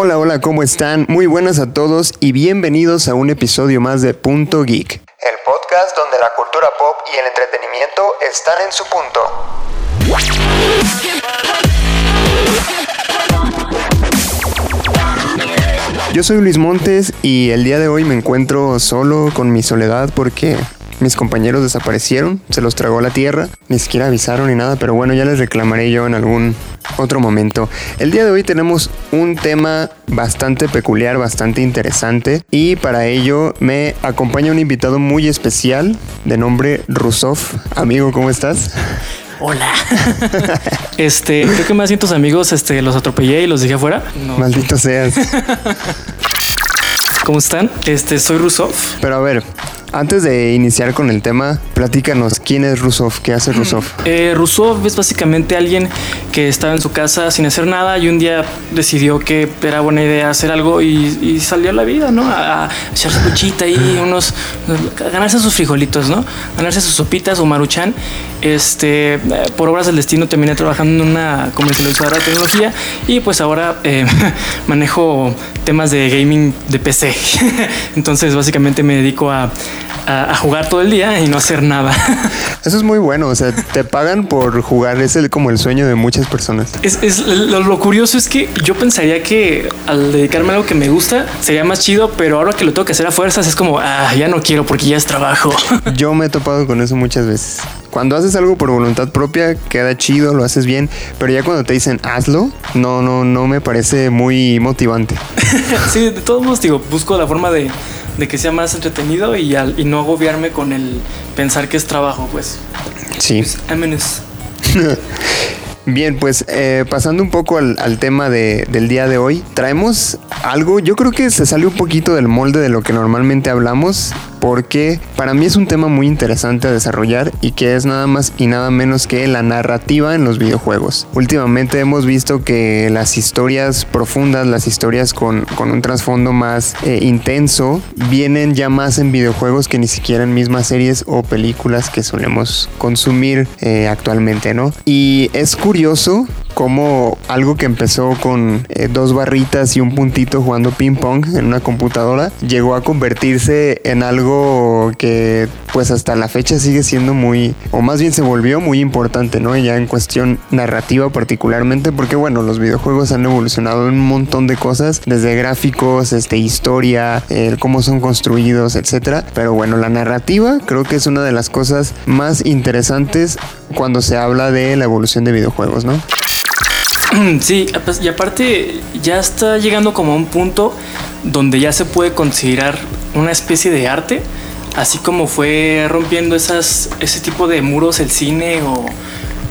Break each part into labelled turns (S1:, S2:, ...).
S1: Hola, hola, ¿cómo están? Muy buenas a todos y bienvenidos a un episodio más de Punto Geek. El podcast donde la cultura pop y el entretenimiento están en su punto. Yo soy Luis Montes y el día de hoy me encuentro solo con mi soledad porque mis compañeros desaparecieron, se los tragó la tierra, ni siquiera avisaron ni nada, pero bueno, ya les reclamaré yo en algún otro momento. El día de hoy tenemos un tema bastante peculiar, bastante interesante y para ello me acompaña un invitado muy especial de nombre Rusov. Amigo, ¿cómo estás?
S2: Hola. este, creo que más cientos amigos este, los atropellé y los dejé afuera.
S1: Maldito seas.
S2: ¿Cómo están? Este, soy Rusov.
S1: Pero a ver, antes de iniciar con el tema, platícanos, ¿quién es Rusov? ¿Qué hace Rusov?
S2: Eh, Rusov es básicamente alguien que estaba en su casa sin hacer nada y un día decidió que era buena idea hacer algo y, salió a la vida, ¿no? A, echar su cuchita y unos, a ganarse sus frijolitos, ¿no? Ganarse sus sopitas o maruchan. Este, eh, por obras del destino terminé trabajando en una comercializadora de tecnología y pues ahora eh, manejo temas de gaming de PC. Entonces básicamente me dedico a a, jugar todo el día y no hacer nada.
S1: Eso es muy bueno, o sea, te pagan por jugar, es el, como el sueño de muchas personas.
S2: Es, lo, curioso es que yo pensaría que al dedicarme a algo que me gusta sería más chido, pero ahora que lo tengo que hacer a fuerzas es como, ah, ya no quiero porque ya es trabajo.
S1: Yo me he topado con eso muchas veces. Cuando haces algo por voluntad propia, queda chido, lo haces bien, pero ya cuando te dicen hazlo, no, no, no me parece muy motivante.
S2: sí, de todos modos, digo, busco la forma de de que sea más entretenido y, al, y no agobiarme con el pensar que es trabajo, pues.
S1: Sí.
S2: Pues,
S1: Bien, pues eh, pasando un poco al, al tema de, del día de hoy, traemos algo, yo creo que se sale un poquito del molde de lo que normalmente hablamos porque para mí es un tema muy interesante a desarrollar y que es nada más y nada menos que la narrativa en los videojuegos. Últimamente hemos visto que las historias profundas, las historias con, un trasfondo más eh, intenso, vienen ya más en videojuegos que ni siquiera en mismas series o películas que solemos consumir eh, actualmente, ¿no? Y es curioso como algo que empezó con eh, dos barritas y un puntito jugando ping pong en una computadora llegó a convertirse en algo que pues hasta la fecha sigue siendo muy, o más bien se volvió muy importante, ¿no? Ya en cuestión narrativa particularmente, porque bueno, los videojuegos han evolucionado en un montón de cosas, desde gráficos, este, historia, cómo son construidos, etcétera. Pero bueno, la narrativa creo que es una de las cosas más interesantes cuando se habla de la evolución de videojuegos, ¿no?
S2: Sí, pues, y aparte ya está llegando como a un punto donde ya se puede considerar una especie de arte, así como fue rompiendo esas, ese tipo de muros el cine o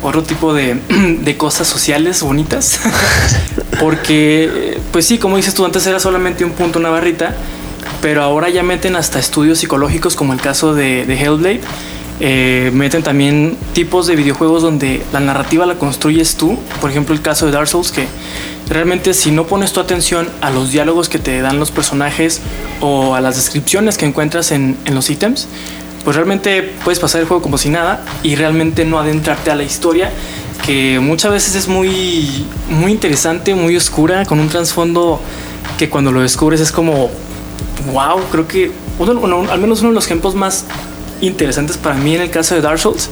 S2: otro tipo de, de cosas sociales bonitas. Porque, pues sí, como dices tú, antes era solamente un punto, una barrita, pero ahora ya meten hasta estudios psicológicos como el caso de, de Hellblade eh, meten también tipos de videojuegos donde la narrativa la construyes tú. Por ejemplo, el caso de Dark Souls, que realmente si no pones tu atención a los diálogos que te dan los personajes o a las descripciones que encuentras en, los ítems, pues realmente puedes pasar el juego como si nada y realmente no adentrarte a la historia que muchas veces es muy, muy interesante, muy oscura, con un trasfondo que cuando lo descubres es como, wow, creo que al menos uno de los ejemplos más interesantes para mí en el caso de Dark Souls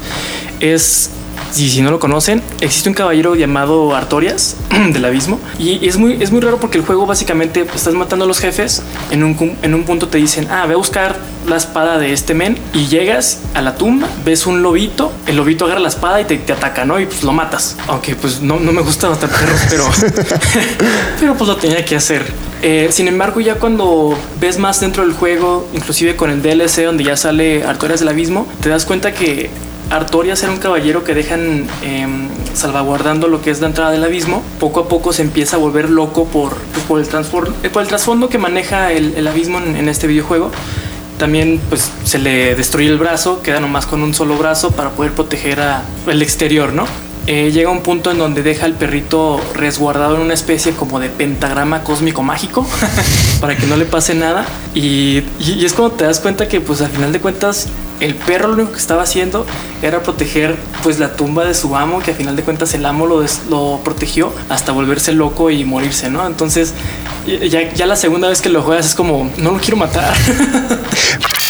S2: es y si no lo conocen, existe un caballero llamado Artorias del abismo. Y es muy, es muy raro porque el juego básicamente pues, estás matando a los jefes. En un, en un punto te dicen, ah, ve a buscar la espada de este men. Y llegas a la tumba, ves un lobito. El lobito agarra la espada y te, te ataca, ¿no? Y pues lo matas. Aunque pues no, no me gusta matar perros, pero, pero pues lo tenía que hacer. Eh, sin embargo, ya cuando ves más dentro del juego, inclusive con el DLC donde ya sale Artorias del abismo, te das cuenta que Artorias era un caballero que dejan em, salvaguardando lo que es la entrada del abismo. Poco a poco se empieza a volver loco por, pues, por, el, por el trasfondo que maneja el, abismo en, este videojuego. También pues, se le destruye el brazo, queda nomás con un solo brazo para poder proteger a, el exterior, ¿no? Eh, llega un punto en donde deja al perrito resguardado en una especie como de pentagrama cósmico mágico para que no le pase nada. Y, y, es cuando te das cuenta que pues al final de cuentas el perro lo único que estaba haciendo era proteger pues la tumba de su amo, que al final de cuentas el amo lo, lo protegió hasta volverse loco y morirse, ¿no? Entonces ya, ya la segunda vez que lo juegas es como, no lo quiero matar.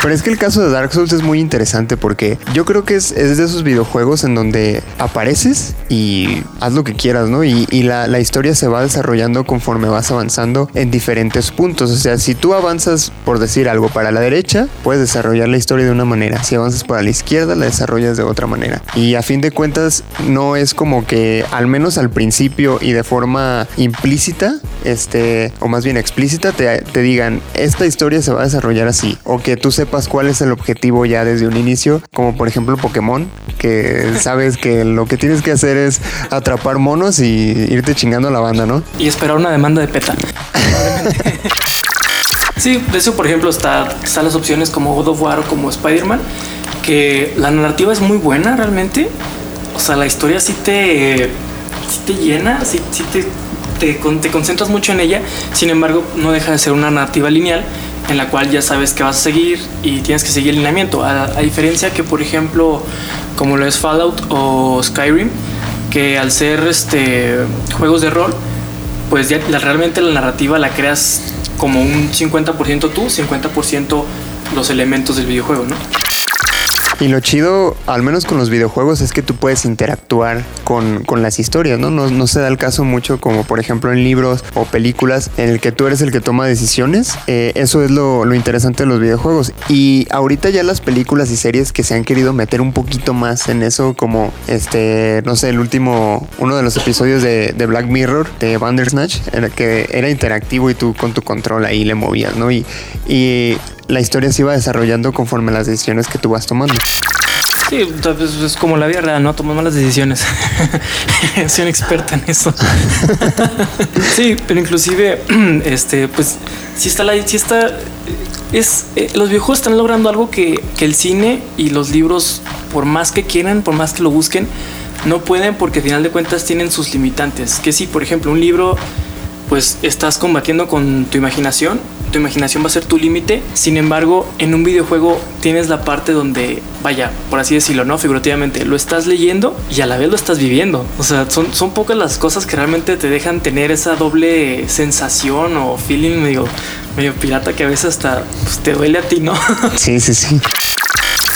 S1: Pero es que el caso de Dark Souls es muy interesante porque yo creo que es, de esos videojuegos en donde apareces y haz lo que quieras, ¿no? Y, la, la, historia se va desarrollando conforme vas avanzando en diferentes puntos. O sea, si tú avanzas, por decir algo, para la derecha, puedes desarrollar la historia de una manera. Si avanzas para la izquierda, la desarrollas de otra manera. Y a fin de cuentas, no es como que, al menos al principio y de forma implícita, este, o más bien explícita, te, te digan, esta historia se va a desarrollar así. O que tú sepas cuál es el objetivo ya desde un inicio, como por ejemplo Pokémon, que sabes que lo que tienes que hacer es atrapar monos y irte chingando a la banda, ¿no?
S2: Y esperar una demanda de PETA. sí, de eso por ejemplo está, están las opciones como God of War o como Spider-Man, que la narrativa es muy buena realmente. O sea, la historia sí te, sí te llena, sí, te, te, te concentras mucho en ella, sin embargo no deja de ser una narrativa lineal en la cual ya sabes que vas a seguir y tienes que seguir el lineamiento. A, diferencia que, por ejemplo, como lo es Fallout o Skyrim, que al ser este, juegos de rol, pues ya realmente la narrativa la creas como un 50% tú, 50% los elementos del videojuego, ¿no?
S1: Y lo chido, al menos con los videojuegos, es que tú puedes interactuar con, las historias, ¿no? ¿no? se da el caso mucho como por ejemplo en libros o películas en el que tú eres el que toma decisiones. Eh, eso es lo, interesante de los videojuegos. Y ahorita ya las películas y series que se han querido meter un poquito más en eso, como este, no sé, el último, uno de los episodios de, Black Mirror, de Bandersnatch, era que era interactivo y tú con tu control ahí le movías, ¿no? Y, y la historia se iba desarrollando conforme las decisiones que tú vas tomando.
S2: Sí, pues, es como la vida real, ¿no? Tomamos malas decisiones. Soy un experta en eso. sí, pero inclusive, este, pues, si está la, si está, es, eh, los videojuegos están logrando algo que, que el cine y los libros, por más que quieran, por más que lo busquen, no pueden porque al final de cuentas tienen sus limitantes. Que si, por ejemplo, un libro, pues estás combatiendo con tu imaginación tu imaginación va a ser tu límite. Sin embargo, en un videojuego tienes la parte donde, vaya, por así decirlo, ¿no? Figurativamente, lo estás leyendo y a la vez lo estás viviendo. O sea, son, son pocas las cosas que realmente te dejan tener esa doble sensación o feeling medio, medio pirata que a veces hasta pues, te duele a ti, ¿no?
S1: Sí, sí, sí.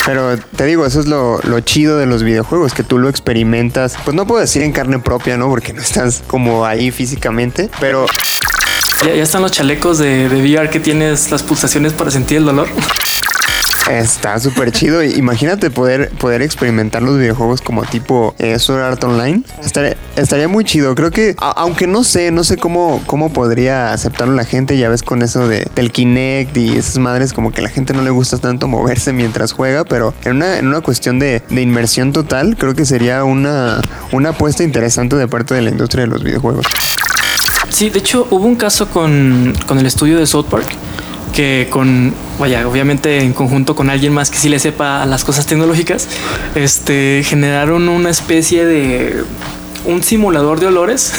S1: Pero te digo, eso es lo, lo, chido de los videojuegos, que tú lo experimentas, pues no puedo decir en carne propia, ¿no? Porque no estás como ahí físicamente, pero
S2: ya, están los chalecos de, VR que tienes las pulsaciones para sentir el dolor.
S1: Está súper chido. Imagínate poder, poder experimentar los videojuegos como tipo eh, Sword Art Online. Estaría, muy chido. Creo que, aunque no sé, no sé cómo, cómo podría aceptarlo la gente. Ya ves con eso de, del Kinect y esas madres, como que la gente no le gusta tanto moverse mientras juega. Pero en una, en una cuestión de, de inmersión total, creo que sería una, una apuesta interesante de parte de la industria de los videojuegos.
S2: Sí, de hecho hubo un caso con, el estudio de South Park que con, vaya, obviamente en conjunto con alguien más que sí le sepa las cosas tecnológicas, este, generaron una especie de un simulador de olores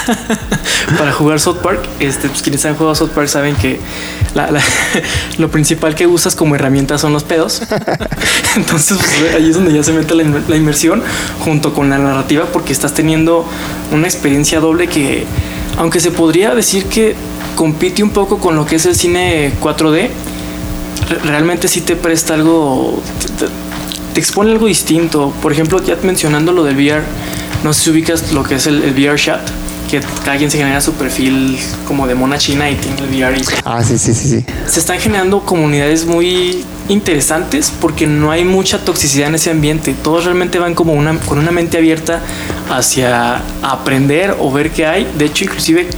S2: para jugar South Park. Este, pues, quienes han jugado South Park saben que lo principal que usas como herramienta son los pedos. Entonces pues, ahí es donde ya se mete la, inmersión junto con la narrativa porque estás teniendo una experiencia doble que, aunque se podría decir que compite un poco con lo que es el cine 4D, realmente sí te presta algo, te, te expone algo distinto. Por ejemplo, ya mencionando lo del VR no sé si ubicas lo que es el, VR Chat, que cada quien se genera su perfil como de mona china y tiene el VR.
S1: Ah, sí, sí, sí, sí.
S2: Se están generando comunidades muy interesantes porque no hay mucha toxicidad en ese ambiente. Todos realmente van como una, con una mente abierta hacia aprender o ver qué hay. De hecho, inclusive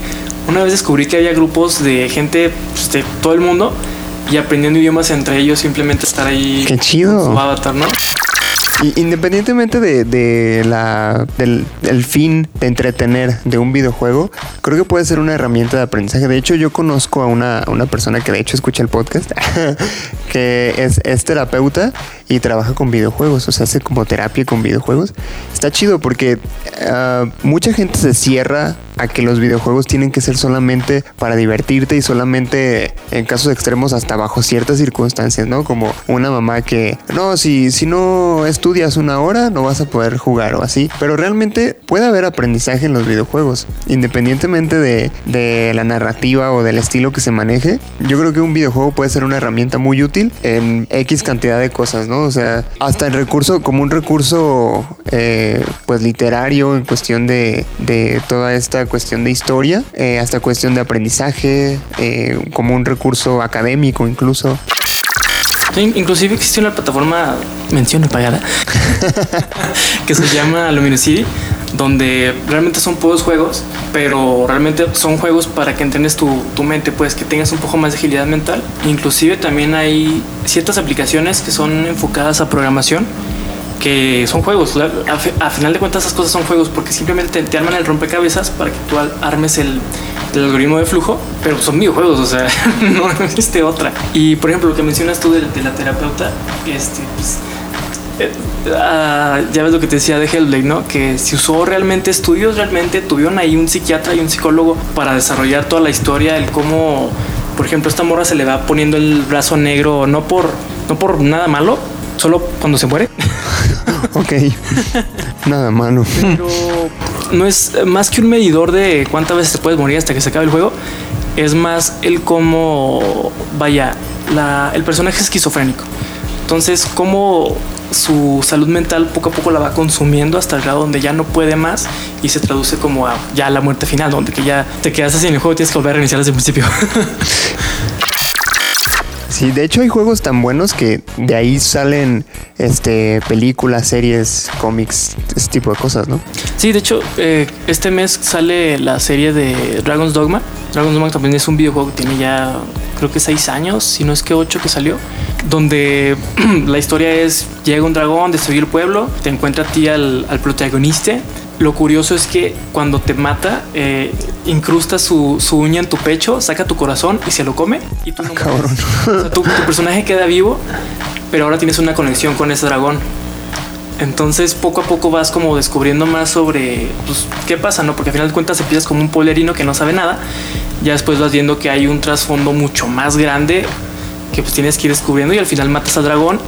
S2: una vez descubrí que había grupos de gente pues, de todo el mundo y aprendiendo idiomas entre ellos, simplemente estar ahí.
S1: Qué chido.
S2: su avatar, ¿no?
S1: Independientemente de, la, del, fin de entretener de un videojuego, creo que puede ser una herramienta de aprendizaje. De hecho, yo conozco a una, persona que de hecho escucha el podcast, que es, es terapeuta y trabaja con videojuegos, o sea, hace como terapia con videojuegos. Está chido porque ah, mucha gente se cierra a que los videojuegos tienen que ser solamente para divertirte y solamente en casos extremos hasta bajo ciertas circunstancias, ¿no? Como una mamá que, no, si, si no estudias una hora no vas a poder jugar o así. Pero realmente puede haber aprendizaje en los videojuegos, independientemente de, de la narrativa o del estilo que se maneje. Yo creo que un videojuego puede ser una herramienta muy útil en X cantidad de cosas, ¿no? O sea, hasta el recurso, como un recurso, eh, pues literario en cuestión de, de toda esta cuestión de historia, eh, hasta cuestión de aprendizaje, eh, como un recurso académico incluso.
S2: inclusive existe una plataforma, mención pagada, que se llama Luminosity, donde realmente son pocos juegos, pero realmente son juegos para que entrenes tu, tu, mente, pues que tengas un poco más de agilidad mental. Inclusive también hay ciertas aplicaciones que son enfocadas a programación que son juegos. A, final de cuentas esas cosas son juegos porque simplemente te, arman el rompecabezas para que tú armes el, el, algoritmo de flujo, pero son videojuegos, o sea, no existe otra. Y por ejemplo, lo que mencionas tú de, de la terapeuta, este, pues, eh, ah, ya ves lo que te decía de Hellblade, ¿no? Que si usó realmente estudios, realmente tuvieron ahí un psiquiatra y un psicólogo para desarrollar toda la historia, el cómo, por ejemplo, esta morra se le va poniendo el brazo negro, no por, no por nada malo, solo cuando se muere.
S1: ok. Nada malo.
S2: Pero no es más que un medidor de cuántas veces te puedes morir hasta que se acabe el juego. Es más el cómo, vaya, la, el personaje es esquizofrénico. Entonces, cómo su salud mental poco a poco la va consumiendo hasta el grado donde ya no puede más y se traduce como a ya la muerte final, donde que ya te quedas así en el juego y tienes que volver a reiniciar desde el principio.
S1: Sí, de hecho hay juegos tan buenos que de ahí salen este películas, series, cómics, ese tipo de cosas, ¿no?
S2: Sí, de hecho, eh, este mes sale la serie de Dragon's Dogma. Dragon's Dogma también es un videojuego que tiene ya creo que seis años, si no es que ocho que salió, donde la historia es llega un dragón, destruye el pueblo, te encuentra a ti al, al protagonista lo curioso es que cuando te mata, eh, incrusta su, su, uña en tu pecho, saca tu corazón y se lo come. Y tú no
S1: o
S2: sea, tu, tu, personaje queda vivo, pero ahora tienes una conexión con ese dragón. Entonces poco a poco vas como descubriendo más sobre pues, qué pasa, ¿no? Porque al final de cuentas empiezas como un polerino que no sabe nada. Ya después vas viendo que hay un trasfondo mucho más grande que pues tienes que ir descubriendo y al final matas al dragón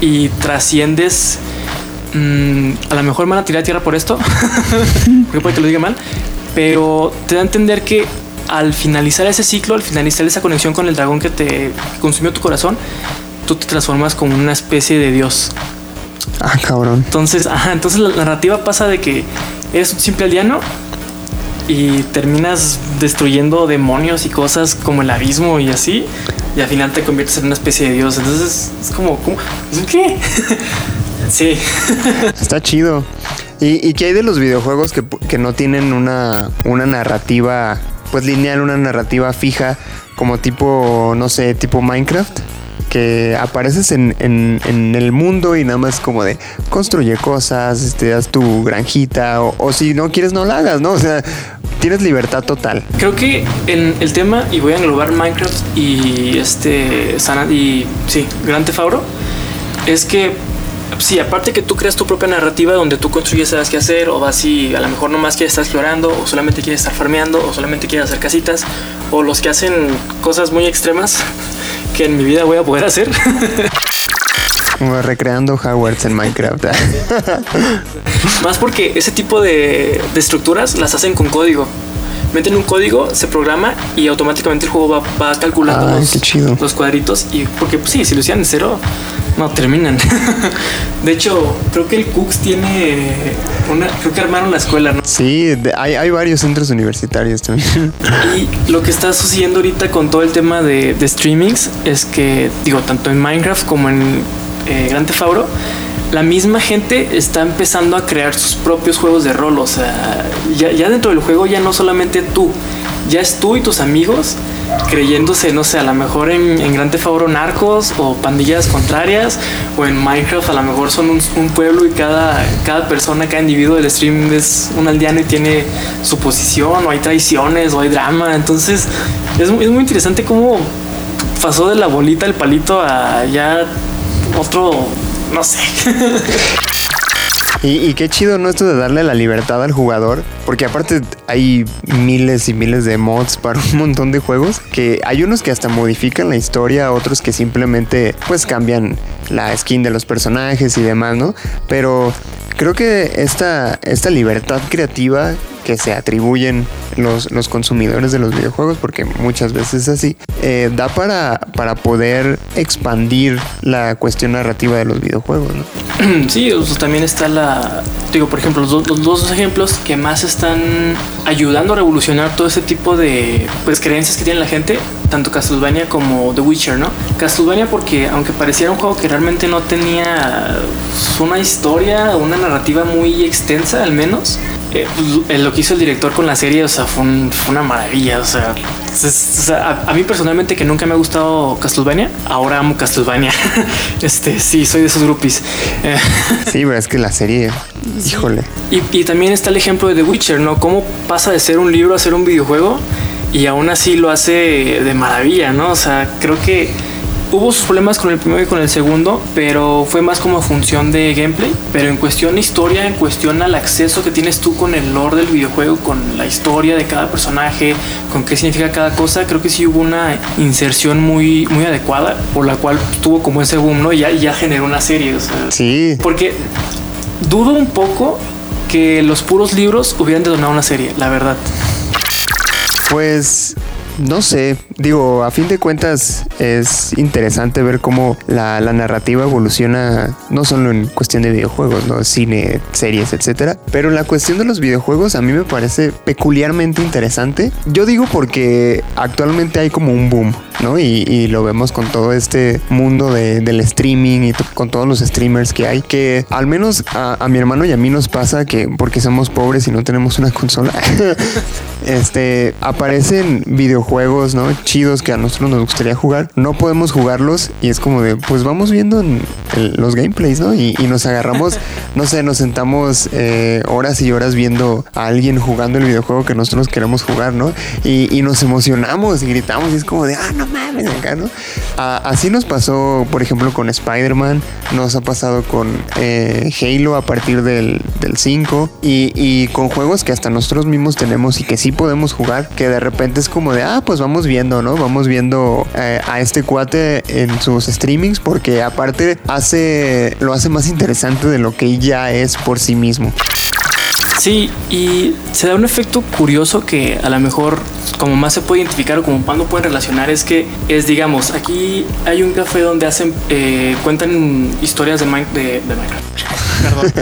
S2: y trasciendes mmm, a lo mejor me van a tirar tierra por esto, porque puede que lo diga mal, pero te da a entender que al finalizar ese ciclo, al finalizar esa conexión con el dragón que te consumió tu corazón, tú te transformas como una especie de dios.
S1: Ah, cabrón.
S2: Entonces, ajá, entonces la narrativa pasa de que eres un simple aldeano y terminas destruyendo demonios y cosas como el abismo y así, y al final te conviertes en una especie de dios. Entonces es como, ¿cómo? ¿qué? Sí.
S1: Está chido. ¿Y, ¿Y, qué hay de los videojuegos que, que no tienen una, una narrativa pues lineal, una narrativa fija, como tipo, no sé, tipo Minecraft? que apareces en, en, el mundo y nada más como de construye cosas, te este, das tu granjita o, o, si no quieres no la hagas, ¿no? O sea, tienes libertad total.
S2: Creo que en el tema, y voy a englobar Minecraft y este, Sana, y sí, Grand Theft Auto, es que sí, aparte que tú creas tu propia narrativa donde tú construyes, sabes qué hacer, o vas y a lo mejor nomás quieres estar explorando, o solamente quieres estar farmeando, o solamente quieres hacer casitas, o los que hacen cosas muy extremas que en mi vida voy a poder hacer.
S1: Como recreando Howards en Minecraft.
S2: Más porque ese tipo de, de estructuras las hacen con código meten un código, se programa y automáticamente el juego va, va calculando
S1: Ay,
S2: los, los, cuadritos. Y porque, pues sí, si lo hicieran en cero, no terminan. de hecho, creo que el Cooks tiene una. Creo que armaron la escuela, ¿no?
S1: Sí, hay, varios centros universitarios también.
S2: y lo que está sucediendo ahorita con todo el tema de, de streamings es que, digo, tanto en Minecraft como en eh, Grand la misma gente está empezando a crear sus propios juegos de rol. O sea, ya, dentro del juego ya no solamente tú, ya es tú y tus amigos creyéndose, no sé, a lo mejor en, en Grand Theft Auto narcos o pandillas contrarias o en Minecraft a lo mejor son un, pueblo y cada, cada persona, cada individuo del stream es un aldeano y tiene su posición o hay traiciones o hay drama. Entonces es, es muy interesante cómo pasó de la bolita el palito a ya otro no sé.
S1: Y, qué chido, ¿no? Esto de darle la libertad al jugador. Porque aparte hay miles y miles de mods para un montón de juegos. Que hay unos que hasta modifican la historia, otros que simplemente pues cambian la skin de los personajes y demás, ¿no? Pero creo que esta, esta libertad creativa que se atribuyen los, los consumidores de los videojuegos, porque muchas veces es así, eh, da para, para poder expandir la cuestión narrativa de los videojuegos. ¿no?
S2: Sí, también está la, digo, por ejemplo, los, los, dos ejemplos que más están ayudando a revolucionar todo ese tipo de pues, creencias que tiene la gente, tanto Castlevania como The Witcher, ¿no? Castlevania porque aunque pareciera un juego que realmente no tenía una historia, una narrativa muy extensa al menos, eh, pues, lo que hizo el director con la serie, o sea, fue, una maravilla. O sea, a, mí personalmente que nunca me ha gustado Castlevania, ahora amo Castlevania. este, sí, soy de esos grupis.
S1: sí, pero es que la serie, híjole.
S2: Y, y también está el ejemplo de The Witcher, ¿no? Cómo pasa de ser un libro a ser un videojuego y aún así lo hace de maravilla, ¿no? O sea, creo que Hubo sus problemas con el primero y con el segundo, pero fue más como función de gameplay. Pero en cuestión de historia, en cuestión al acceso que tienes tú con el lore del videojuego, con la historia de cada personaje, con qué significa cada cosa, creo que sí hubo una inserción muy, muy adecuada, por la cual tuvo como ese boom, ¿no? Y ya, ya generó una serie. O sea,
S1: sí.
S2: Porque dudo un poco que los puros libros hubieran detonado una serie, la verdad.
S1: Pues no sé, digo, a fin de cuentas es interesante ver cómo la, narrativa evoluciona no solo en cuestión de videojuegos, ¿no? cine, series, etcétera, pero la cuestión de los videojuegos a mí me parece peculiarmente interesante. Yo digo porque actualmente hay como un boom, ¿no? Y, lo vemos con todo este mundo del streaming y con todos los streamers que hay, que al menos a, a mi hermano y a mí nos pasa que porque somos pobres y no tenemos una consola, este, aparecen videojuegos. Chidos que a nosotros nos gustaría jugar. No podemos jugarlos y es como de, pues vamos viendo los gameplays, ¿no? Y, nos agarramos, no sé, nos sentamos eh, horas y horas viendo a alguien jugando el videojuego que nosotros queremos jugar, ¿no? Y, nos emocionamos y gritamos y es como de, ah, no mames, acá, ¿no? así nos pasó, por ejemplo, con Spider-Man, nos ha pasado con eh, Halo a partir del, 5 y, y con juegos que hasta nosotros mismos tenemos y que sí podemos jugar, que de repente es como de, ah, pues vamos viendo, ¿no? Vamos viendo eh, a este cuate en sus streamings porque aparte hace, lo hace más interesante de lo que ya es por sí mismo.
S2: Sí, y se da un efecto curioso que a lo mejor como más se puede identificar o como cuando pueden relacionar es que es, digamos, aquí hay un café donde hacen, eh, cuentan historias de, de, de Minecraft, perdón,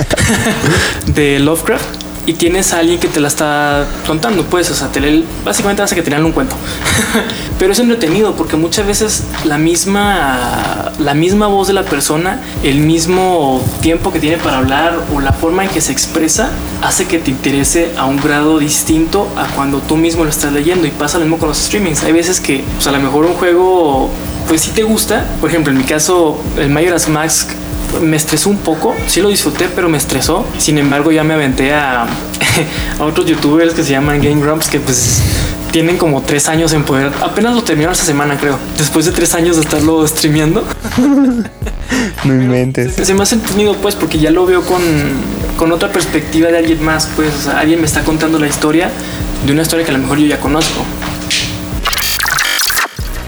S2: de Lovecraft y tienes a alguien que te la está contando, pues, o sea, te básicamente hace que te un cuento. Pero es entretenido porque muchas veces la misma, la misma voz de la persona, el mismo tiempo que tiene para hablar o la forma en que se expresa hace que te interese a un grado distinto a cuando tú mismo lo estás leyendo y pasa lo mismo con los streamings. Hay veces que, pues, a lo mejor un juego pues si te gusta. Por ejemplo, en mi caso, el Majora's Mask me estresó un poco, sí lo disfruté, pero me estresó. Sin embargo, ya me aventé a, a otros youtubers que se llaman Game Grumps, que pues tienen como tres años en poder. Apenas lo terminaron esta semana, creo. Después de tres años de estarlo streameando.
S1: no inventes.
S2: Se, me ha entretenido, pues, porque ya lo veo con, con otra perspectiva de alguien más. Pues, alguien me está contando la historia de una historia que a lo mejor yo ya conozco.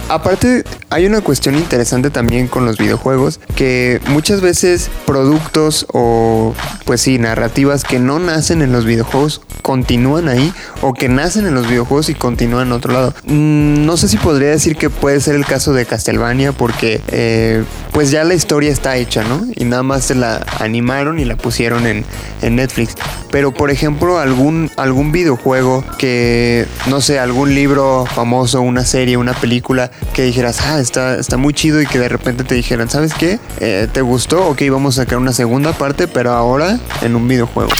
S1: Aparte, hay una cuestión interesante también con los videojuegos, que muchas veces productos o, pues sí, narrativas que no nacen en los videojuegos continúan ahí o que nacen en los videojuegos y continúan en otro lado. Mm, no sé si podría decir que puede ser el caso de Castlevania porque eh, pues ya la historia está hecha, ¿no? Y nada más se la animaron y la pusieron en, en Netflix. Pero por ejemplo, algún, algún videojuego que, no sé, algún libro famoso, una serie, una película que dijeras, ah, está, está muy chido y que de repente te dijeran, ¿sabes qué? Eh, ¿Te gustó? Ok, vamos a sacar una segunda parte, pero ahora en un videojuego.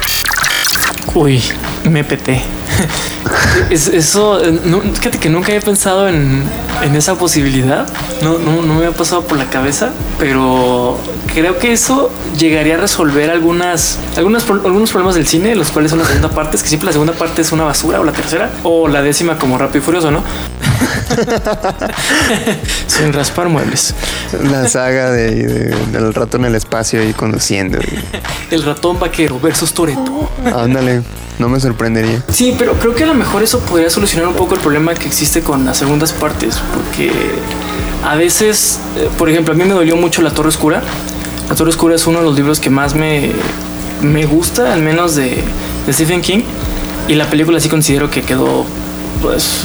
S2: Uy, me peté. eso, fíjate que nunca había pensado en, esa posibilidad. No, no, no me había pasado por la cabeza, pero creo que eso llegaría a resolver algunas, algunas algunos problemas del cine, los cuales son la segunda parte. Es que siempre la segunda parte es una basura o la tercera o la décima como Rápido y Furioso, ¿no? Sin raspar muebles.
S1: La saga de, del ratón en el espacio y conduciendo.
S2: El ratón vaquero versus Toreto.
S1: Ándale, no me sorprendería.
S2: Sí, pero creo que a lo mejor eso podría solucionar un poco el problema que existe con las segundas partes, porque a veces, eh, por ejemplo, a mí me dolió mucho La Torre Oscura. La Torre Oscura es uno de los libros que más me, me gusta, al menos de, de Stephen King. Y la película sí considero que quedó, pues,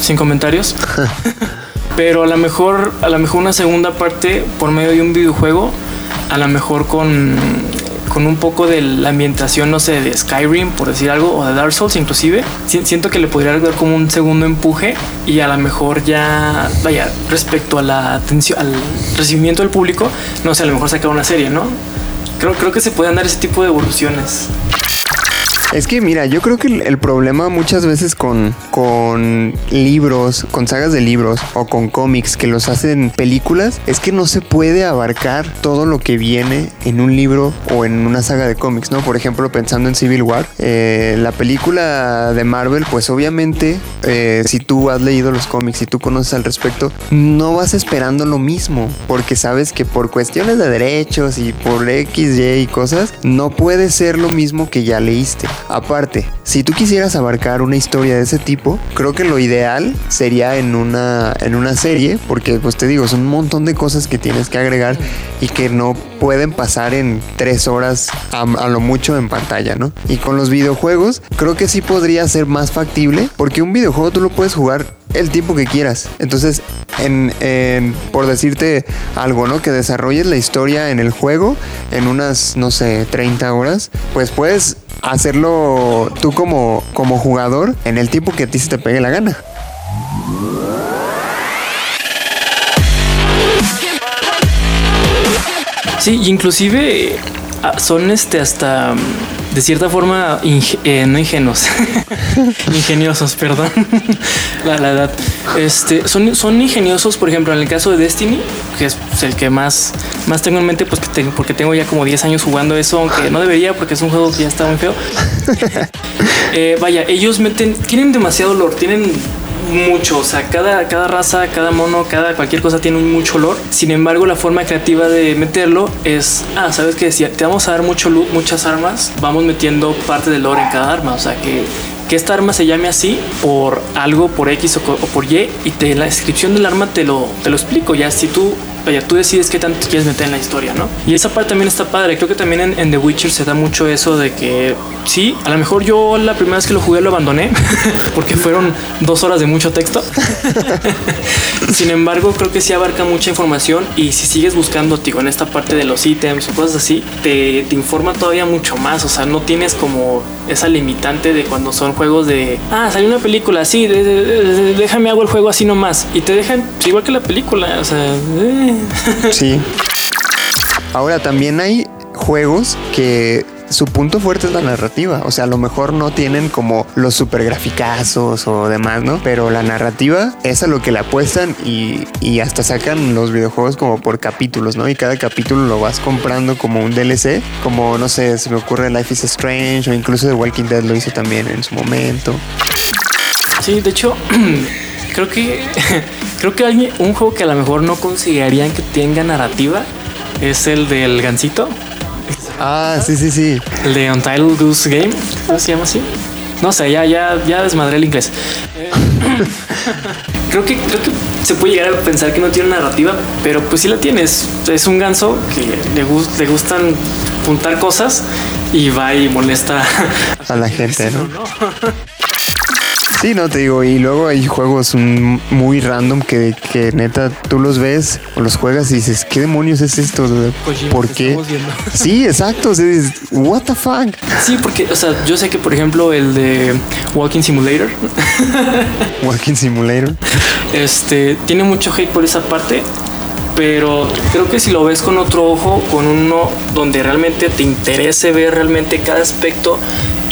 S2: sin comentarios. Pero a lo mejor, a lo mejor una segunda parte por medio de un videojuego, a lo mejor con, con un poco de la ambientación, no sé, de Skyrim, por decir algo, o de Dark Souls inclusive, siento que le podría dar como un segundo empuje y a lo mejor ya, vaya, respecto a la atención, al recibimiento del público, no sé, a lo mejor sacar una serie, ¿no? Creo, creo que se pueden dar ese tipo de evoluciones.
S1: Es que mira, yo creo que el, problema muchas veces con, con libros, con sagas de libros o con cómics que los hacen películas, es que no se puede abarcar todo lo que viene en un libro o en una saga de cómics, ¿no? Por ejemplo, pensando en Civil War, eh, la película de Marvel, pues obviamente, eh, si tú has leído los cómics y tú conoces al respecto, no vas esperando lo mismo, porque sabes que por cuestiones de derechos y por X, Y y cosas, no puede ser lo mismo que ya leíste. Aparte, si tú quisieras abarcar una historia de ese tipo, creo que lo ideal sería en una, en una serie, porque pues te digo, son un montón de cosas que tienes que agregar y que no pueden pasar en tres horas a, a lo mucho en pantalla, ¿no? Y con los videojuegos, creo que sí podría ser más factible, porque un videojuego tú lo puedes jugar el tiempo que quieras. Entonces, en, por decirte algo, ¿no? Que desarrolles la historia en el juego en unas, no sé, 30 horas, pues puedes hacerlo tú como, como jugador en el tiempo que a ti se te pegue la gana.
S2: Sí, inclusive ah, son este hasta de cierta forma, eh, no ingenuos, ingeniosos, perdón, la, la, edad. Este, son, son ingeniosos, por ejemplo, en el caso de Destiny, que es el que más, más tengo en mente, pues que tengo, porque tengo ya como 10 años jugando eso, aunque no debería, porque es un juego que ya está muy feo. Eh, vaya, ellos meten, tienen demasiado lore, tienen mucho, o sea, cada, cada raza, cada mono, cada cualquier cosa tiene un mucho olor. Sin embargo, la forma creativa de meterlo es, ah, sabes que si te vamos a dar mucho muchas armas, vamos metiendo parte del lore en cada arma, o sea, que que esta arma se llame así por algo, por X o, por Y, y te, la descripción del arma te lo, te lo explico. Ya si tú vaya, tú decides qué tanto quieres meter en la historia, ¿no? Y esa parte también está padre. Creo que también en, The Witcher se da mucho eso de que sí, a lo mejor yo la primera vez que lo jugué lo abandoné porque fueron dos horas de mucho texto. Sin embargo, creo que sí abarca mucha información y si sigues buscando, digo, en esta parte de los ítems o cosas así, te, te informa todavía mucho más. O sea, no tienes como esa limitante de cuando son juegos de, ah, salió una película, así, déjame hago el juego así nomás. Y te dejan igual que la película, o sea... Eh.
S1: Sí. Ahora también hay juegos que su punto fuerte es la narrativa. O sea, a lo mejor no tienen como los super graficazos o demás, ¿no? Pero la narrativa es a lo que le apuestan y, y, hasta sacan los videojuegos como por capítulos, ¿no? Y cada capítulo lo vas comprando como un DLC. Como, no sé, se me ocurre Life is Strange o incluso The Walking Dead lo hizo también en su momento.
S2: Sí, de hecho, creo que Creo que alguien, un juego que a lo mejor no considerarían que tenga narrativa es el del Gansito.
S1: Ah, sí, sí, sí.
S2: El de Untitled Goose Game. ¿Cómo se llama así? No sé, ya, ya, ya desmadré el inglés. creo, que, creo que se puede llegar a pensar que no tiene narrativa, pero pues sí la tiene. Es, un ganso que le, le gustan juntar cosas y va y molesta
S1: a la gente, ¿no? Sí, no te digo, y luego hay juegos muy random que, que neta tú los ves o los juegas y dices, ¿qué demonios es esto? ¿Por qué? Sí, exacto, o sea, what the fuck.
S2: Sí, porque, o sea, yo sé que por ejemplo el de Walking Simulator.
S1: Walking Simulator.
S2: Este, tiene mucho hate por esa parte, pero creo que si lo ves con otro ojo, con uno donde realmente te interese ver realmente cada aspecto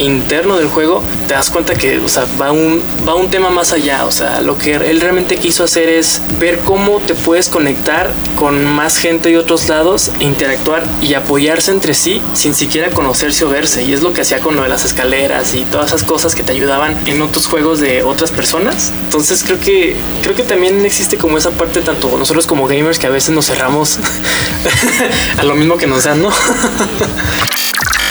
S2: interno del juego, te das cuenta que, o sea, va un, va un tema más allá. O sea, lo que él realmente quiso hacer es ver cómo te puedes conectar con más gente de otros lados, e interactuar y apoyarse entre sí sin siquiera conocerse o verse. Y es lo que hacía con lo de las escaleras y todas esas cosas que te ayudaban en otros juegos de otras personas. Entonces creo que creo que también existe como esa parte tanto nosotros como gamers que a veces nos cerramos a lo mismo que nos dan, ¿no?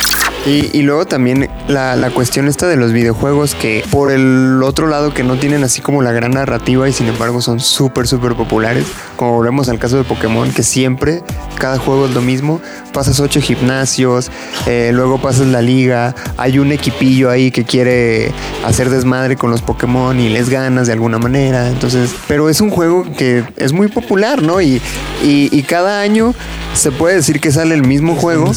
S1: Y, luego también la, la, cuestión esta de los videojuegos que por el otro lado que no tienen así como la gran narrativa y sin embargo son súper, súper populares. Como volvemos al caso de Pokémon, que siempre cada juego es lo mismo. Pasas ocho gimnasios, eh, luego pasas la liga, hay un equipillo ahí que quiere hacer desmadre con los Pokémon y les ganas de alguna manera. Entonces, pero es un juego que es muy popular, ¿no? Y, y, y cada año se puede decir que sale el mismo juego,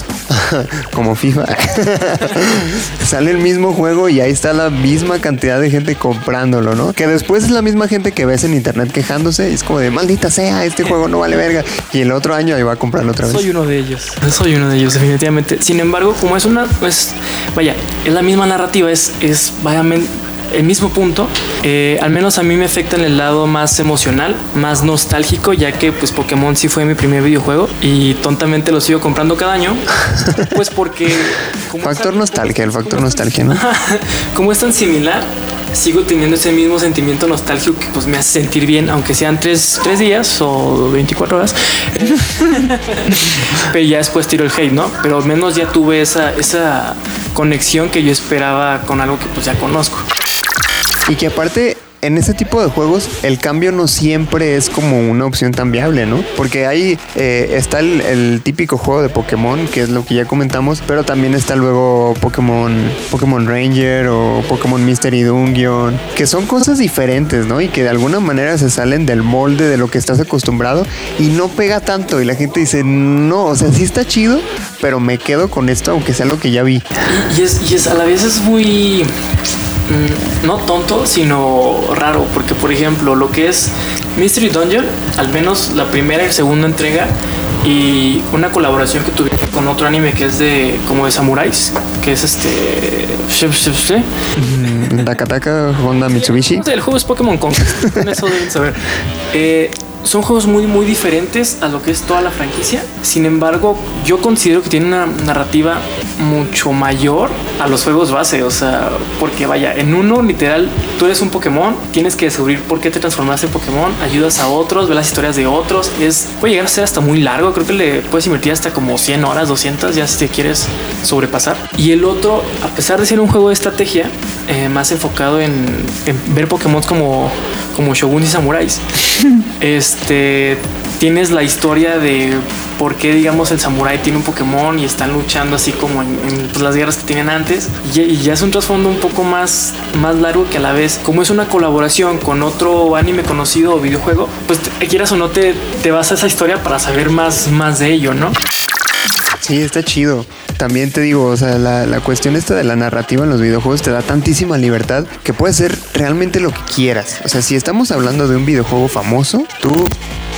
S1: como FIFA. sale el mismo juego y ahí está la misma cantidad de gente comprándolo, ¿no? Que después es la misma gente que ves en internet quejándose y es como de maldita sea, este juego no vale verga. Y el otro año ahí va a comprarlo otra vez.
S2: Soy uno de ellos. Soy uno de ellos, definitivamente. Sin embargo, como es una, pues, vaya, es la misma narrativa, es, es vagamente el mismo punto, eh, al menos a mí me afecta en el lado más emocional, más nostálgico, ya que pues Pokémon sí fue mi primer videojuego y tontamente lo sigo comprando cada año, pues porque...
S1: factor nostalgia, el factor nostalgia, ¿no?
S2: como es tan similar, sigo teniendo ese mismo sentimiento nostálgico que pues me hace sentir bien, aunque sean tres, tres días o 24 horas. Pero ya después tiro el hate, ¿no? Pero al menos ya tuve esa, esa conexión que yo esperaba con algo que pues ya conozco.
S1: Y que aparte en ese tipo de juegos el cambio no siempre es como una opción tan viable, ¿no? Porque ahí eh, está el, típico juego de Pokémon, que es lo que ya comentamos, pero también está luego Pokémon, Pokémon Ranger o Pokémon Mystery Dungeon, que son cosas diferentes, ¿no? Y que de alguna manera se salen del molde de lo que estás acostumbrado y no pega tanto. Y la gente dice, no, o sea, sí está chido, pero me quedo con esto, aunque sea lo que ya vi.
S2: Y es, y es a la vez es muy Mm, no tonto, sino raro, porque por ejemplo lo que es Mystery Dungeon, al menos la primera y segunda entrega, y una colaboración que tuvieron con otro anime que es de como de samuráis, que es este
S1: Takataka Honda Mitsubishi.
S2: el juego es Pokémon Conquest, eso deben saber. Eh, son juegos muy muy diferentes a lo que es toda la franquicia. Sin embargo, yo considero que tiene una narrativa mucho mayor a los juegos base, o sea, porque vaya, en uno literal tú eres un Pokémon, tienes que descubrir por qué te transformaste en Pokémon, ayudas a otros, ves las historias de otros, es puede llegar a ser hasta muy largo, creo que le puedes invertir hasta como 100 horas, 200 ya si te quieres sobrepasar. Y el otro, a pesar de ser un juego de estrategia, eh, más enfocado en, en ver Pokémon como como shoguns y samuráis. este tienes la historia de por qué, digamos, el samurái tiene un Pokémon y están luchando así como en, pues, las guerras que tienen antes. Y, ya es un trasfondo un poco más, más largo que a la vez, como es una colaboración con otro anime conocido o videojuego, pues quieras o no te, te vas a esa historia para saber más, más de ello, ¿no?
S1: Sí, está chido. También te digo, o sea, la, la, cuestión esta de la narrativa en los videojuegos te da tantísima libertad que puedes hacer realmente lo que quieras. O sea, si estamos hablando de un videojuego famoso, tú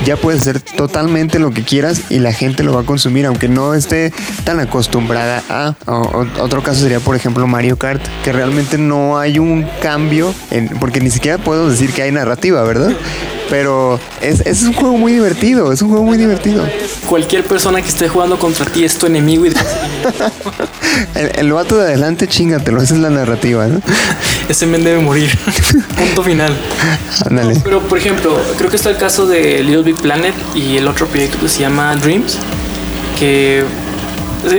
S1: ya puedes hacer totalmente lo que quieras y la gente lo va a consumir, aunque no esté tan acostumbrada a. otro caso sería, por ejemplo, Mario Kart, que realmente no hay un cambio, porque ni siquiera puedo decir que hay narrativa, ¿verdad? Pero es, es, un juego muy divertido, es un juego muy divertido.
S2: Cualquier persona que esté jugando contra ti es tu enemigo y
S1: el, el vato de adelante, chingatelo, esa es la narrativa, ¿no?
S2: Ese men debe morir. Punto final.
S1: Ándale.
S2: pero por ejemplo, creo que está el caso de Little Big Planet y el otro proyecto que se llama Dreams, que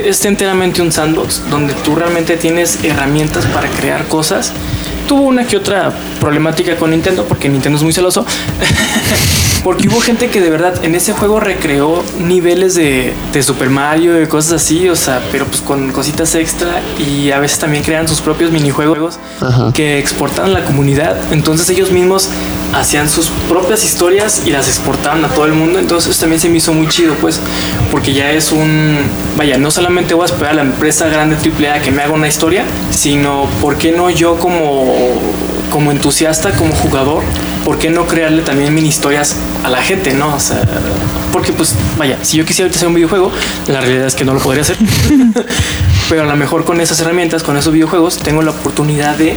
S2: es enteramente un sandbox donde tú realmente tienes herramientas para crear cosas tuvo una que otra problemática con Nintendo, porque Nintendo es muy celoso. porque hubo gente que de verdad en ese juego recreó niveles de, de, Super Mario y cosas así, o sea, pero pues con cositas extra y a veces también crean sus propios minijuegos que exportan a la comunidad. Entonces ellos mismos hacían sus propias historias y las exportaban a todo el mundo. Entonces también se me hizo muy chido, pues, porque ya es un. Vaya, no solamente voy a esperar a la empresa grande AAA que me haga una historia, sino, ¿por qué no yo como, como entusiasta, como jugador? ¿por qué no crearle también mini historias a la gente, no? O sea, porque pues, vaya, si yo quisiera hacer un videojuego, la realidad es que no lo podría hacer. Pero a lo mejor con esas herramientas, con esos videojuegos, tengo la oportunidad de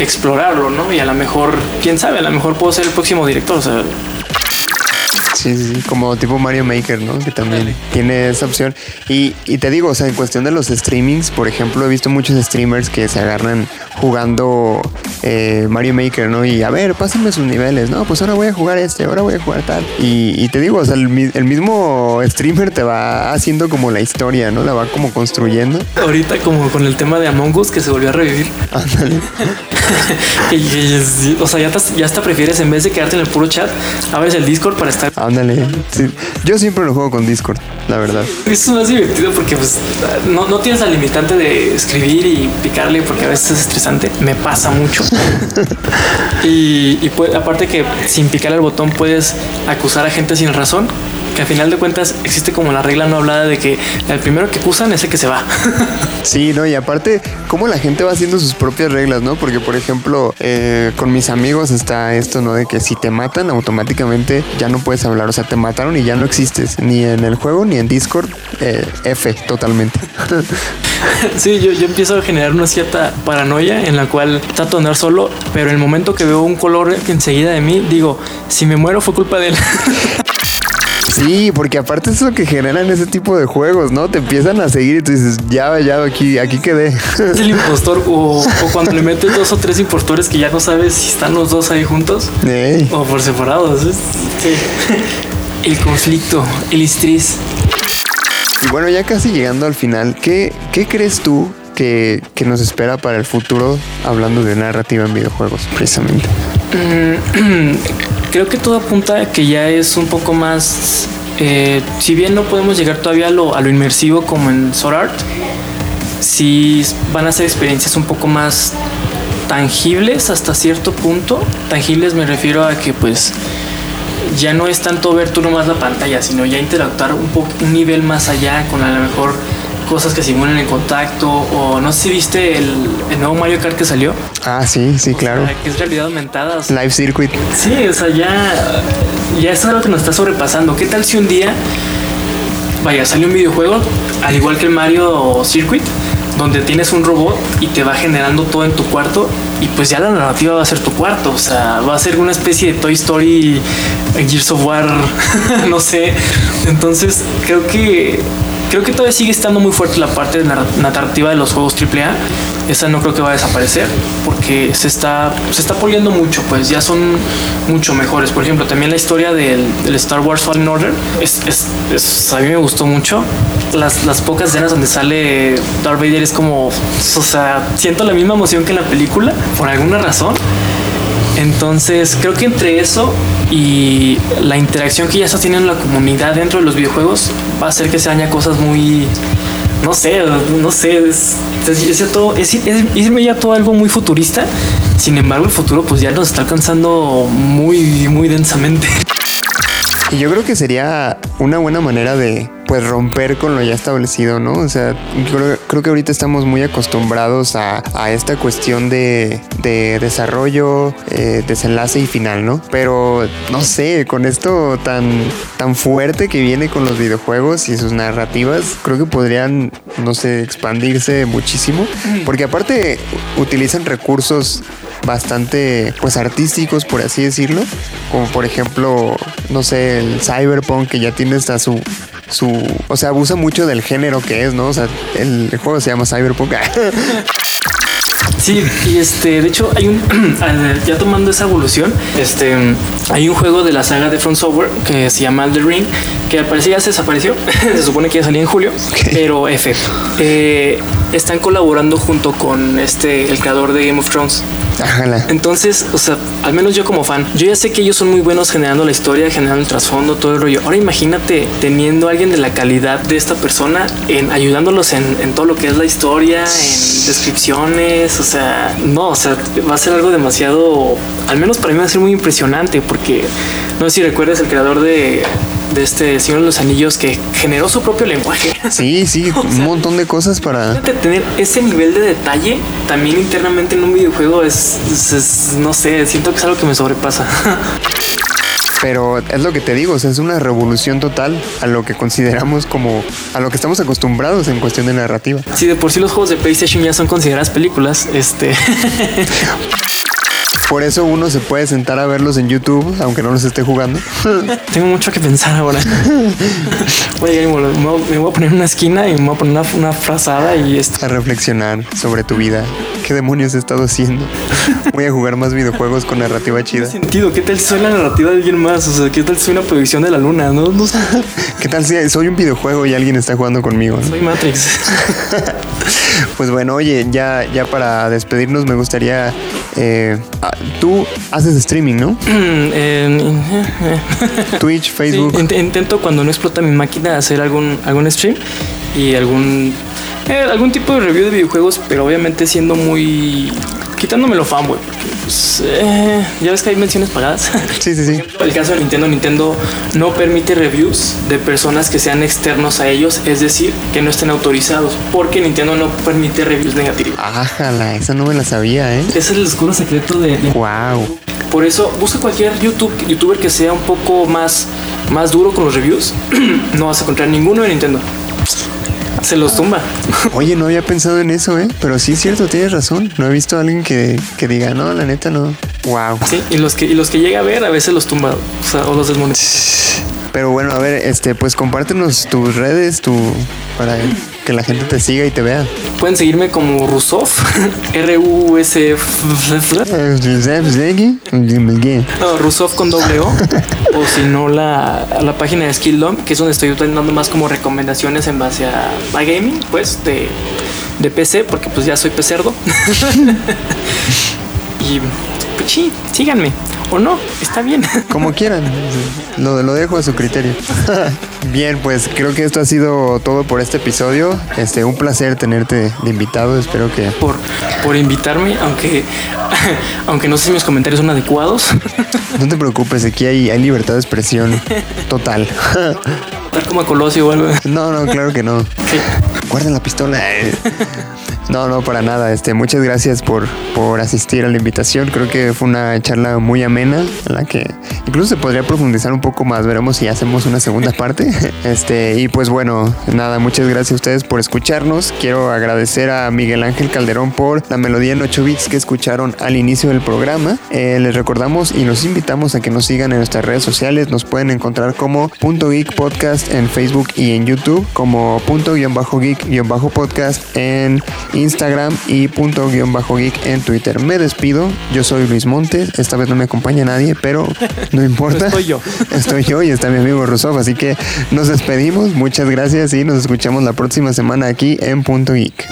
S2: explorarlo, ¿no? Y a lo mejor, quién sabe, a lo mejor puedo ser el próximo director, o sea,
S1: Sí, sí, como tipo Mario Maker, ¿no? Que también tiene esa opción. Y, y, te digo, o sea, en cuestión de los streamings, por ejemplo, he visto muchos streamers que se agarran jugando eh, Mario Maker, ¿no? Y a ver, pásenme sus niveles, ¿no? Pues ahora voy a jugar este, ahora voy a jugar tal. Y, y te digo, o sea, el, el, mismo streamer te va haciendo como la historia, ¿no? La va como construyendo.
S2: Ahorita como con el tema de Among Us que se volvió a revivir. Ándale. o sea, ya, ya hasta prefieres en vez de quedarte en el puro chat, abres el Discord para estar
S1: Ándale. Sí. Yo siempre lo juego con Discord, la verdad.
S2: Es más divertido porque pues, no, no, tienes la limitante de escribir y picarle porque a veces es estresante. Me pasa mucho. y, y pues, aparte que sin picar el botón puedes acusar a gente sin razón que al final de cuentas existe como la regla no hablada de que el primero que acusan es el que se va.
S1: sí, no, y aparte, cómo la gente va haciendo sus propias reglas, ¿no? Porque, por ejemplo, eh, con mis amigos está esto, ¿no? De que si te matan, automáticamente ya no puedes hablar. O sea, te mataron y ya no existes, ni en el juego, ni en Discord. Eh, F, totalmente.
S2: sí, yo, yo empiezo a generar una cierta paranoia en la cual trato de andar solo, pero el momento que veo un color enseguida de mí, digo, si me muero fue culpa de él.
S1: Sí, porque aparte es lo que generan ese tipo de juegos, ¿no? Te empiezan a seguir y tú dices, ya, ya, aquí, aquí quedé.
S2: Es el impostor o, o, cuando le metes dos o tres impostores que ya no sabes si están los dos ahí juntos
S1: Ey.
S2: o por separados. Sí. El conflicto, el estrés.
S1: Y bueno, ya casi llegando al final, ¿qué, qué crees tú que, que, nos espera para el futuro hablando de narrativa en videojuegos, precisamente?
S2: Creo que todo apunta a que ya es un poco más. Eh, si bien no podemos llegar todavía a lo, inmersivo como en Sword Art, sí van a ser experiencias un poco más tangibles hasta cierto punto. Tangibles me refiero a que pues ya no es tanto ver tú nomás la pantalla, sino ya interactuar un un nivel más allá con a lo mejor cosas que simulan el contacto o no sé si viste el, el nuevo Mario Kart que salió.
S1: Ah, sí, sí,
S2: o
S1: claro.
S2: Sea, que es realidad aumentada. O sea,
S1: Live Circuit.
S2: Sí, o sea, ya, ya es algo que nos está sobrepasando. ¿Qué tal si un día, vaya, sale un videojuego, al igual que el Mario Circuit, donde tienes un robot y te va generando todo en tu cuarto y pues ya la narrativa va a ser tu cuarto, o sea, va a ser una especie de Toy Story, Gears of War, no sé. Entonces, creo que creo que todavía sigue estando muy fuerte la parte narrativa de los juegos AAA. Esa no creo que va a desaparecer porque se está, se está poliendo mucho, pues ya son mucho mejores. Por ejemplo, también la historia del, del Star Wars Fallen Order es, es, es, a mí me gustó mucho. Las, las pocas escenas donde sale Darth Vader es como, o sea, siento la misma emoción que en la película por alguna razón. Entonces, creo que entre eso y la interacción que ya está teniendo la comunidad dentro de los videojuegos va a hacer que se haya cosas muy no sé, no sé, es, es, todo, es, irme ya todo algo muy futurista. Sin embargo, el futuro pues ya nos está alcanzando muy, muy densamente.
S1: Y yo creo que sería una buena manera de pues romper con lo ya establecido, ¿no? O sea, creo, creo que ahorita estamos muy acostumbrados a, a esta cuestión de, de desarrollo, eh, desenlace y final, ¿no? Pero no sé, con esto tan, tan fuerte que viene con los videojuegos y sus narrativas, creo que podrían, no sé, expandirse muchísimo. Porque aparte utilizan recursos bastante pues artísticos por así decirlo como por ejemplo no sé el cyberpunk que ya tiene hasta su su o sea abusa mucho del género que es no o sea el, el juego se llama cyberpunk
S2: Sí, y este, de hecho, hay un. ya tomando esa evolución, este. Hay un juego de la saga de Front Software que se llama The Ring, que al parecer ya se desapareció. se supone que ya salía en julio, okay. pero F. Eh, están colaborando junto con este, el creador de Game of Thrones.
S1: Ajala.
S2: Entonces, o sea, al menos yo como fan, yo ya sé que ellos son muy buenos generando la historia, generando el trasfondo, todo el rollo. Ahora imagínate teniendo a alguien de la calidad de esta persona en ayudándolos en, en todo lo que es la historia, en descripciones, o sea, no, o sea, va a ser algo demasiado, al menos para mí va a ser muy impresionante porque no sé si recuerdas el creador de de este Señor de los Anillos que generó su propio lenguaje.
S1: Sí, sí, un montón de cosas para...
S2: Tener ese nivel de detalle también internamente en un videojuego es, es no sé, siento que es algo que me sobrepasa.
S1: Pero es lo que te digo, o sea, es una revolución total a lo que consideramos como a lo que estamos acostumbrados en cuestión de narrativa.
S2: Sí, de por sí los juegos de PlayStation ya son consideradas películas, este
S1: Por eso uno se puede sentar a verlos en YouTube, aunque no los esté jugando.
S2: Tengo mucho que pensar ahora. Oye, me voy a poner una esquina y me voy a poner una, una frazada y esto.
S1: A reflexionar sobre tu vida. ¿Qué demonios he estado haciendo? Voy a jugar más videojuegos con narrativa chida.
S2: ¿Qué sentido? ¿Qué tal soy la narrativa de alguien más? O sea, ¿qué tal soy una proyección de la luna? No, no sé.
S1: ¿Qué tal si soy un videojuego y alguien está jugando conmigo?
S2: Soy Matrix.
S1: pues bueno, oye, ya, ya para despedirnos me gustaría eh, ah, tú haces streaming, ¿no? Twitch, Facebook.
S2: intento cuando no explota mi máquina hacer algún, algún stream y algún eh, algún tipo de review de videojuegos, pero obviamente siendo muy quitándome lo fanboy, pues, eh, ya ves que hay menciones pagadas.
S1: Sí, sí, sí.
S2: El caso de Nintendo, Nintendo no permite reviews de personas que sean externos a ellos, es decir, que no estén autorizados, porque Nintendo no permite reviews negativos.
S1: Ájala, esa no me la sabía, ¿eh?
S2: Ese es el oscuro secreto de,
S1: Wow.
S2: Por eso, busca cualquier YouTube, youtuber que sea un poco más, más duro con los reviews. no vas a encontrar ninguno de Nintendo se los tumba.
S1: Oye, no había pensado en eso, ¿eh? Pero sí es cierto, tienes razón. No he visto a alguien que, diga, no, la neta no. Wow.
S2: Sí, y los que, y los que llega a ver a veces los tumba o, sea, o los desmonetiza.
S1: Pero bueno, a ver, este, pues compártenos tus redes, tu para que la gente te siga y te vea.
S2: Pueden seguirme como Rusov, R U S No, Rusov con doble O o si no la, la página de Skilldom, que es donde estoy dando más como recomendaciones en base a, a gaming, pues de, de PC, porque pues ya soy pecerdo. y pues sí, síganme o no, está bien.
S1: Como quieran, lo, lo dejo a su criterio. bien, pues creo que esto ha sido todo por este episodio. Este, un placer tenerte de invitado, espero que...
S2: Por, por invitarme, aunque, aunque no sé si mis comentarios son adecuados.
S1: no te preocupes, aquí hay, hay libertad de expresión total.
S2: como a Colosio o algo.
S1: No, no, claro que no. Guarda la pistola. No, no, para nada. Este, muchas gracias por, por asistir a la invitación. Creo que fue una charla muy amena en la que incluso se podría profundizar un poco más. Veremos si hacemos una segunda parte. Este, y pues bueno, nada, muchas gracias a ustedes por escucharnos. Quiero agradecer a Miguel Ángel Calderón por la melodía en 8 bits que escucharon al inicio del programa. Eh, les recordamos y los invitamos a que nos sigan en nuestras redes sociales. Nos pueden encontrar como punto geek podcast en Facebook y en YouTube, como punto guion bajo geek guion bajo podcast en Instagram y punto guion bajo geek en Twitter. Me despido, yo soy Luis Montes, esta vez no me acompaña nadie, pero no importa.
S2: Estoy yo.
S1: Estoy yo y está mi amigo Rusov, así que nos despedimos, muchas gracias y nos escuchamos la próxima semana aquí en Punto Geek.